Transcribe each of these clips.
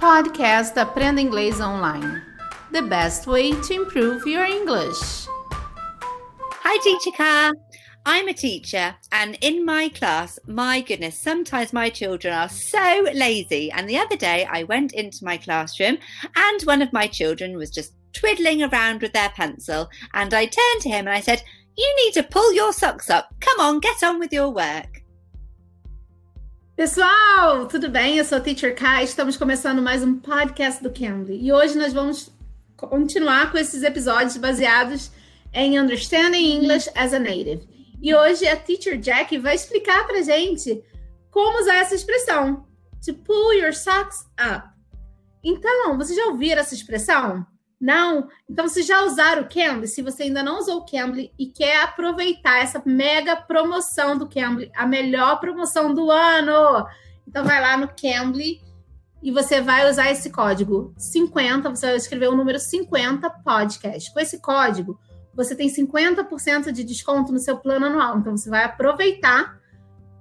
Podcast Aprenda Inglês Online. The best way to improve your English. Hi, Teacher Car. I'm a teacher, and in my class, my goodness, sometimes my children are so lazy. And the other day, I went into my classroom, and one of my children was just twiddling around with their pencil. And I turned to him and I said, You need to pull your socks up. Come on, get on with your work. Pessoal, tudo bem? Eu sou a Teacher Kai. Estamos começando mais um podcast do Cambly. E hoje nós vamos continuar com esses episódios baseados em Understanding English as a Native. E hoje a Teacher Jack vai explicar pra gente como usar essa expressão, to pull your socks up. Então, vocês já ouviram essa expressão? Não? Então, vocês já usaram o Cambly? Se você ainda não usou o Cambly e quer aproveitar essa mega promoção do Cambly, a melhor promoção do ano, então vai lá no Cambly e você vai usar esse código 50, você vai escrever o número 50 podcast. Com esse código, você tem 50% de desconto no seu plano anual. Então, você vai aproveitar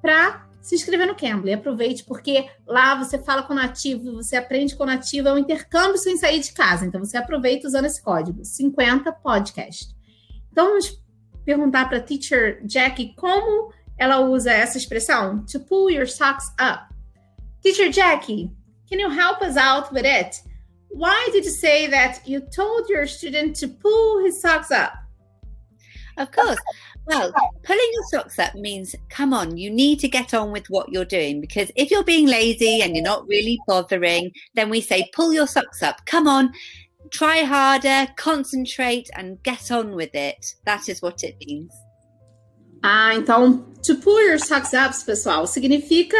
para se inscrever no Cambly. Aproveite, porque lá você fala com nativo, você aprende com nativo, é um intercâmbio sem sair de casa. Então você aproveita usando esse código, 50 podcast. Então vamos perguntar para a teacher Jackie como ela usa essa expressão, to pull your socks up. Teacher Jackie, can you help us out with it? Why did you say that you told your student to pull his socks up? Of course. Well, pulling your socks up means come on, you need to get on with what you're doing because if you're being lazy and you're not really bothering, then we say pull your socks up. Come on, try harder, concentrate and get on with it. That is what it means. Ah, então, to pull your socks up, pessoal, significa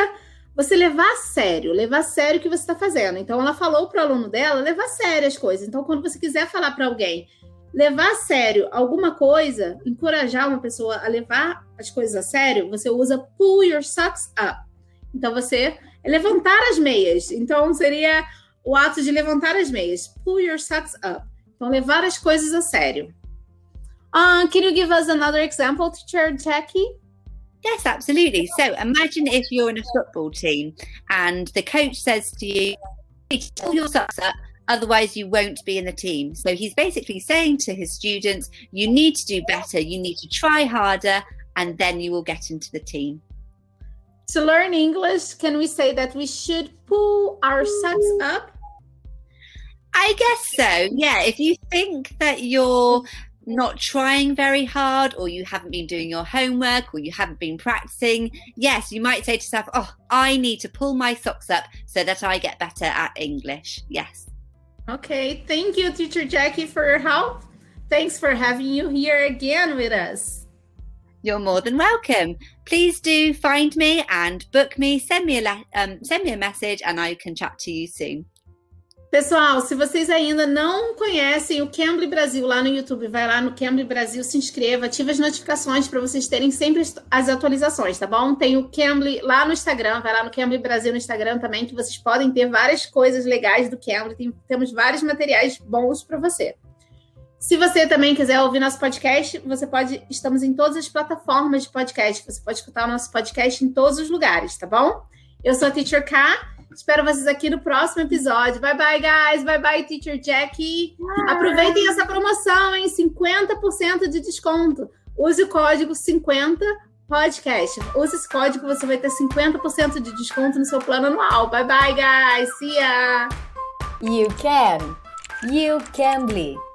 você levar a sério, levar a sério o que você está fazendo. Então, ela falou para o aluno dela levar a sério as coisas. Então, quando você quiser falar para alguém, levar a sério alguma coisa, encorajar uma pessoa a levar as coisas a sério, você usa pull your socks up. Então você é levantar as meias. Então seria o ato de levantar as meias. Pull your socks up. Então levar as coisas a sério. Uh, can you give us another example, teacher Jackie? Yes, absolutely. So imagine if you're in a football team and the coach says to you, pull your socks up Otherwise, you won't be in the team. So he's basically saying to his students, you need to do better, you need to try harder, and then you will get into the team. To learn English, can we say that we should pull our socks up? I guess so. Yeah. If you think that you're not trying very hard or you haven't been doing your homework or you haven't been practicing, yes, you might say to yourself, Oh, I need to pull my socks up so that I get better at English. Yes. Okay, thank you, Teacher Jackie, for your help. Thanks for having you here again with us. You're more than welcome. Please do find me and book me. Send me a um, send me a message, and I can chat to you soon. Pessoal, se vocês ainda não conhecem o Cambly Brasil lá no YouTube, vai lá no Cambly Brasil, se inscreva, ative as notificações para vocês terem sempre as atualizações, tá bom? Tem o Cambly lá no Instagram, vai lá no Cambly Brasil no Instagram também, que vocês podem ter várias coisas legais do Cambly, tem, temos vários materiais bons para você. Se você também quiser ouvir nosso podcast, você pode, estamos em todas as plataformas de podcast, você pode escutar o nosso podcast em todos os lugares, tá bom? Eu sou a Teacher K Espero vocês aqui no próximo episódio. Bye bye, guys. Bye bye, Teacher Jackie. Aproveitem essa promoção, hein? 50% de desconto. Use o código 50 podcast. Use esse código, você vai ter 50% de desconto no seu plano anual. Bye bye, guys. See ya. You can. You can bleed.